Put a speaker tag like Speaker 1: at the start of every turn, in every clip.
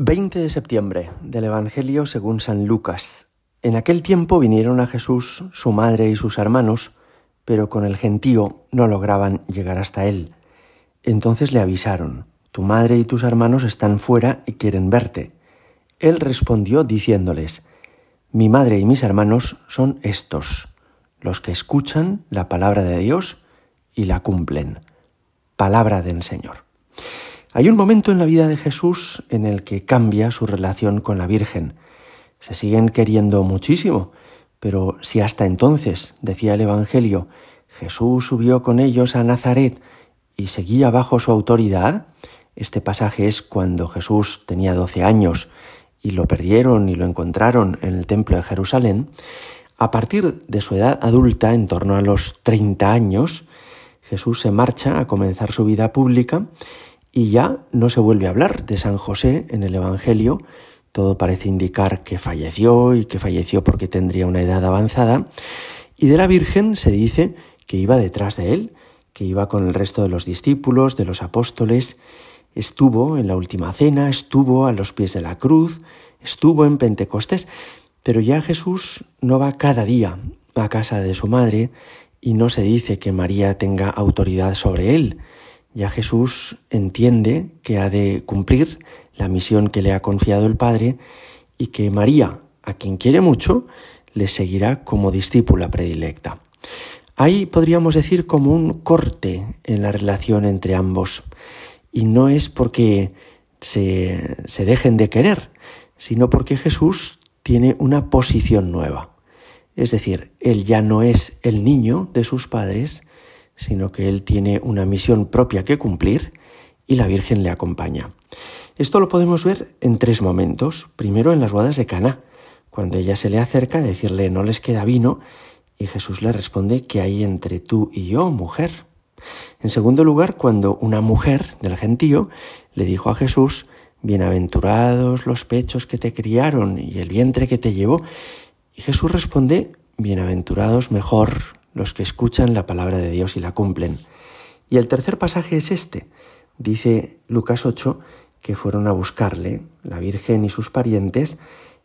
Speaker 1: 20 de septiembre del Evangelio según San Lucas. En aquel tiempo vinieron a Jesús su madre y sus hermanos, pero con el gentío no lograban llegar hasta él. Entonces le avisaron, Tu madre y tus hermanos están fuera y quieren verte. Él respondió diciéndoles, Mi madre y mis hermanos son estos, los que escuchan la palabra de Dios y la cumplen. Palabra del Señor. Hay un momento en la vida de Jesús en el que cambia su relación con la Virgen. Se siguen queriendo muchísimo, pero si hasta entonces, decía el Evangelio, Jesús subió con ellos a Nazaret y seguía bajo su autoridad, este pasaje es cuando Jesús tenía doce años y lo perdieron y lo encontraron en el templo de Jerusalén, a partir de su edad adulta, en torno a los 30 años, Jesús se marcha a comenzar su vida pública y ya no se vuelve a hablar de San José en el Evangelio. Todo parece indicar que falleció y que falleció porque tendría una edad avanzada. Y de la Virgen se dice que iba detrás de él, que iba con el resto de los discípulos, de los apóstoles, estuvo en la última cena, estuvo a los pies de la cruz, estuvo en Pentecostés, pero ya Jesús no va cada día a casa de su madre y no se dice que María tenga autoridad sobre él, ya Jesús entiende que ha de cumplir la misión que le ha confiado el Padre y que María, a quien quiere mucho, le seguirá como discípula predilecta. Hay, podríamos decir, como un corte en la relación entre ambos. Y no es porque se, se dejen de querer, sino porque Jesús tiene una posición nueva. Es decir, Él ya no es el niño de sus padres, sino que él tiene una misión propia que cumplir y la Virgen le acompaña. Esto lo podemos ver en tres momentos. Primero en las bodas de Cana, cuando ella se le acerca a decirle no les queda vino y Jesús le responde que hay entre tú y yo, mujer. En segundo lugar, cuando una mujer del gentío le dijo a Jesús, bienaventurados los pechos que te criaron y el vientre que te llevó, y Jesús responde, bienaventurados mejor los que escuchan la palabra de Dios y la cumplen. Y el tercer pasaje es este. Dice Lucas 8 que fueron a buscarle, la Virgen y sus parientes,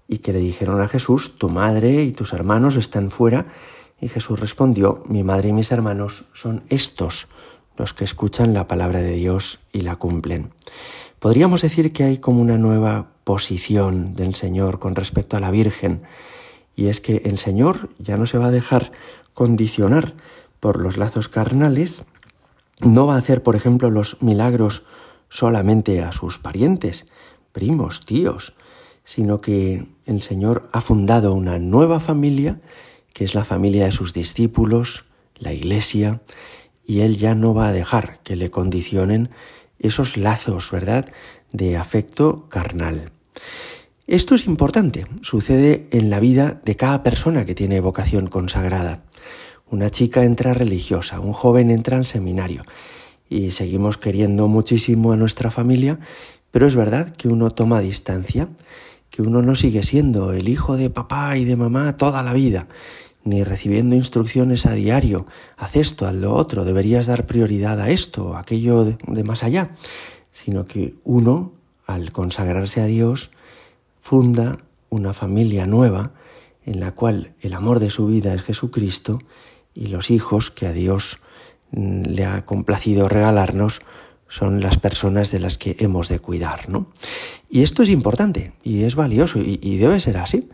Speaker 1: y que le dijeron a Jesús, tu madre y tus hermanos están fuera. Y Jesús respondió, mi madre y mis hermanos son estos, los que escuchan la palabra de Dios y la cumplen. Podríamos decir que hay como una nueva posición del Señor con respecto a la Virgen, y es que el Señor ya no se va a dejar condicionar por los lazos carnales, no va a hacer, por ejemplo, los milagros solamente a sus parientes, primos, tíos, sino que el Señor ha fundado una nueva familia, que es la familia de sus discípulos, la Iglesia, y Él ya no va a dejar que le condicionen esos lazos, ¿verdad?, de afecto carnal. Esto es importante, sucede en la vida de cada persona que tiene vocación consagrada. Una chica entra religiosa, un joven entra al seminario y seguimos queriendo muchísimo a nuestra familia, pero es verdad que uno toma distancia, que uno no sigue siendo el hijo de papá y de mamá toda la vida, ni recibiendo instrucciones a diario, haz esto, haz lo otro, deberías dar prioridad a esto, aquello de, de más allá, sino que uno, al consagrarse a Dios, funda una familia nueva en la cual el amor de su vida es Jesucristo y los hijos que a Dios mm, le ha complacido regalarnos son las personas de las que hemos de cuidar, ¿no? Y esto es importante y es valioso y, debe ser así.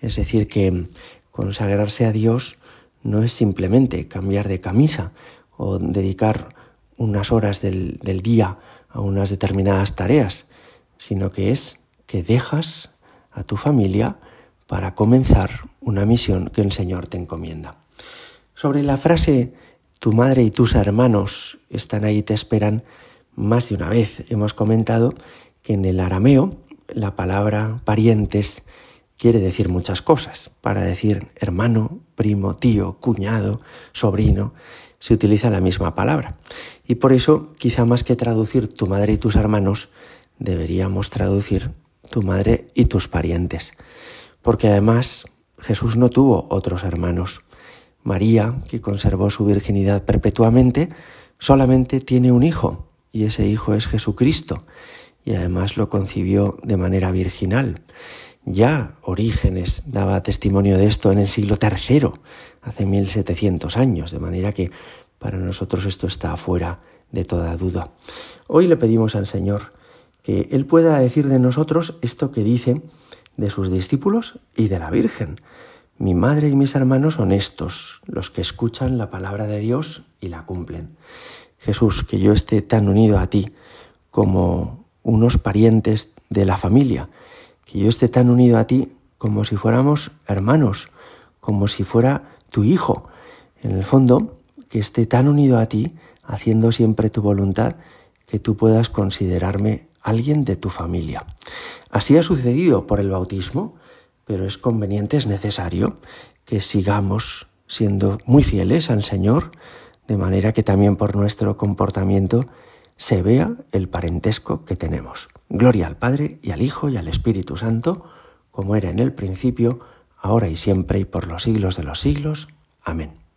Speaker 1: Es decir, que consagrarse a Dios no es simplemente cambiar de camisa o dedicar unas horas del, del día a unas determinadas tareas, sino que es que dejas a tu familia para comenzar una misión que el Señor te encomienda. Sobre la frase tu madre y tus hermanos están ahí y te esperan, más de una vez hemos comentado que en el arameo la palabra parientes quiere decir muchas cosas. Para decir hermano, primo, tío, cuñado, sobrino, se utiliza la misma palabra. Y por eso, quizá más que traducir tu madre y tus hermanos, deberíamos traducir tu madre y tus parientes. Porque además Jesús no tuvo otros hermanos. María, que conservó su virginidad perpetuamente, solamente tiene un hijo, y ese hijo es Jesucristo. y además lo concibió de manera virginal. Ya Orígenes daba testimonio de esto en el siglo III, hace 1700 años, de manera que para nosotros esto está fuera de toda duda. Hoy le pedimos al Señor que Él pueda decir de nosotros esto que dice de sus discípulos y de la Virgen. Mi madre y mis hermanos son estos, los que escuchan la palabra de Dios y la cumplen. Jesús, que yo esté tan unido a ti como unos parientes de la familia, que yo esté tan unido a ti como si fuéramos hermanos, como si fuera tu hijo. En el fondo, que esté tan unido a ti, haciendo siempre tu voluntad, que tú puedas considerarme alguien de tu familia. Así ha sucedido por el bautismo, pero es conveniente, es necesario que sigamos siendo muy fieles al Señor, de manera que también por nuestro comportamiento se vea el parentesco que tenemos. Gloria al Padre y al Hijo y al Espíritu Santo, como era en el principio, ahora y siempre y por los siglos de los siglos. Amén.